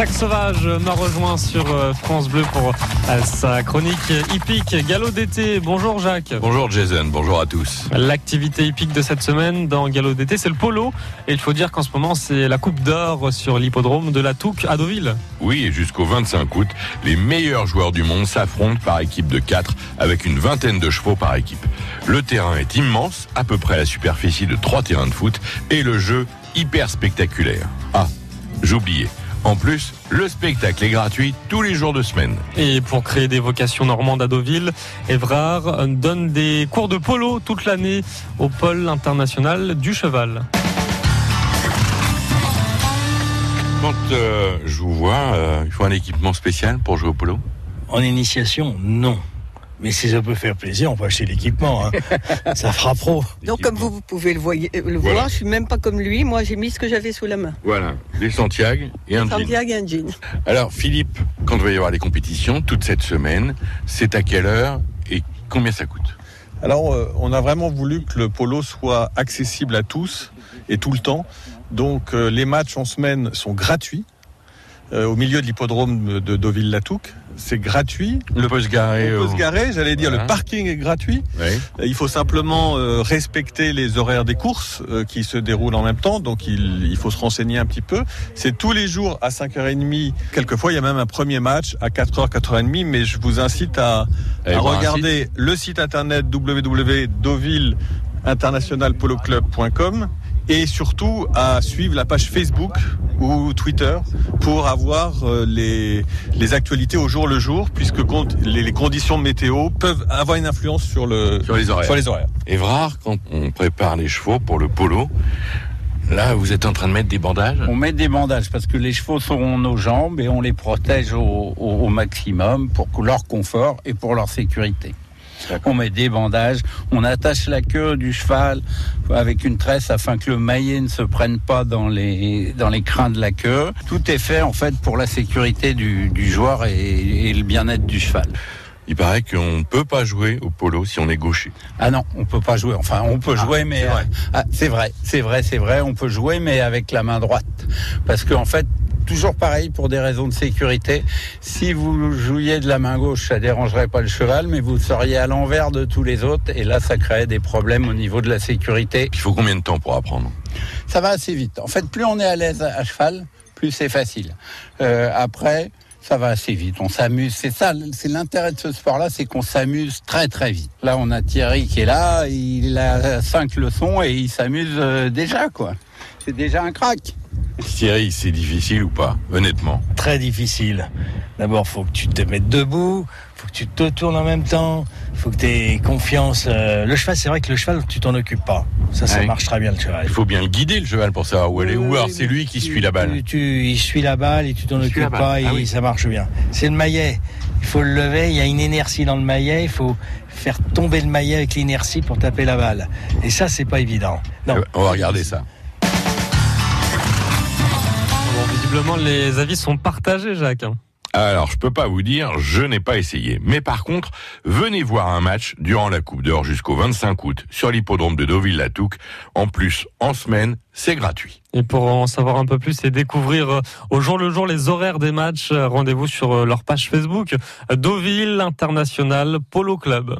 Jacques Sauvage m'a rejoint sur euh, France Bleu pour euh, sa chronique hippique Galop d'été. Bonjour Jacques. Bonjour Jason, bonjour à tous. L'activité hippique de cette semaine dans Galop d'été, c'est le polo. Et il faut dire qu'en ce moment, c'est la Coupe d'or sur l'hippodrome de la Touque à Deauville. Oui, et jusqu'au 25 août, les meilleurs joueurs du monde s'affrontent par équipe de 4 avec une vingtaine de chevaux par équipe. Le terrain est immense, à peu près la superficie de trois terrains de foot, et le jeu hyper spectaculaire. Ah, j'oubliais. En plus, le spectacle est gratuit tous les jours de semaine. Et pour créer des vocations normandes à Deauville, Evrard donne des cours de polo toute l'année au pôle international du cheval. Quand euh, je vous vois, euh, il faut un équipement spécial pour jouer au polo? En initiation, non. Mais si ça peut faire plaisir, on peut acheter l'équipement. Hein. ça fera pro. Donc comme vous, vous pouvez le, voyer, le Voilà. voir, je suis même pas comme lui. Moi, j'ai mis ce que j'avais sous la main. Voilà, des Santiago et un jean. Santiago et un jean. Alors Philippe, quand il va y avoir les compétitions, toute cette semaine, c'est à quelle heure et combien ça coûte? Alors, euh, on a vraiment voulu que le polo soit accessible à tous et tout le temps. Donc, euh, les matchs en semaine sont gratuits. Euh, au milieu de l'hippodrome de Deauville-Latouque. C'est gratuit. On peut se garer On peut au- se garer, j'allais dire, Voilà. le parking est gratuit. Oui. Euh, Il faut simplement euh, respecter les horaires des courses euh, qui se déroulent en même temps, donc il, il faut se renseigner un petit peu. C'est tous les jours à 5h30. Quelquefois, il y a même un premier match à 4h, 4h30, mais je vous incite à, à regarder le site internet www.deauville-internationalpoloclub.com et surtout à suivre la page Facebook ou Twitter pour avoir euh, les, les actualités au jour le jour, puisque les, les conditions météo peuvent avoir une influence sur, le, Sur les horaires. sur les horaires. Évrard, quand on prépare les chevaux pour le polo, là, vous êtes en train de mettre des bandages? On met des bandages parce que les chevaux seront nos jambes et on les protège au, au- au maximum pour leur confort et pour leur sécurité. On met des bandages, on attache la queue du cheval avec une tresse afin que le maillet ne se prenne pas dans les, dans les crins de la queue. Tout est fait en fait pour la sécurité du, du joueur et, et le bien-être du cheval. Il paraît qu'on ne peut pas jouer au polo si on est gaucher. Ah non, on peut pas jouer. Enfin, on peut jouer, mais c'est vrai. euh, ah, c'est vrai, c'est vrai, c'est vrai. On peut jouer, mais avec la main droite, parce qu'en fait, toujours pareil pour des raisons de sécurité. Si vous jouiez de la main gauche, ça dérangerait pas le cheval, mais vous seriez à l'envers de tous les autres, et là, ça créerait des problèmes au niveau de la sécurité. Il faut combien de temps pour apprendre? Ça va assez vite. En fait, plus on est à l'aise à cheval, plus c'est facile. Euh, après. Ça va assez vite, on s'amuse. C'est ça, c'est l'intérêt de ce sport-là, c'est qu'on s'amuse très très vite. Là, on a Thierry qui est là, il a cinq leçons et il s'amuse euh, déjà, quoi. C'est déjà un crack. Thierry, c'est difficile ou pas Honnêtement. Très difficile. D'abord, faut que tu te mettes debout, faut que tu te tournes en même temps, faut que tu aies confiance. Euh, Le cheval, c'est vrai que le cheval, tu t'en occupes pas. Ça, ça Ouais. marche très bien le cheval. Il faut bien le guider, le cheval, pour savoir où aller. Ou Oui, alors oui, c'est lui qui tu- suit la balle. Tu, tu- il suit la balle et tu t'en occupes pas et Ah oui. ça marche bien. C'est le maillet. Il faut le lever. Il y a une inertie dans le maillet. Il faut faire tomber le maillet avec l'inertie pour taper la balle. Et ça, c'est pas évident. Non. Eh ben, On va regarder ça. Bon, visiblement, les avis sont partagés, Jacques. Alors, je peux pas vous dire, je n'ai pas essayé. Mais par contre, venez voir un match durant la Coupe d'Or jusqu'au 25 août sur l'hippodrome de Deauville-Latouque. En plus, en semaine, c'est gratuit. Et pour en savoir un peu plus et découvrir euh, au jour le jour les horaires des matchs, euh, rendez-vous sur euh, leur page Facebook, Deauville International Polo Club.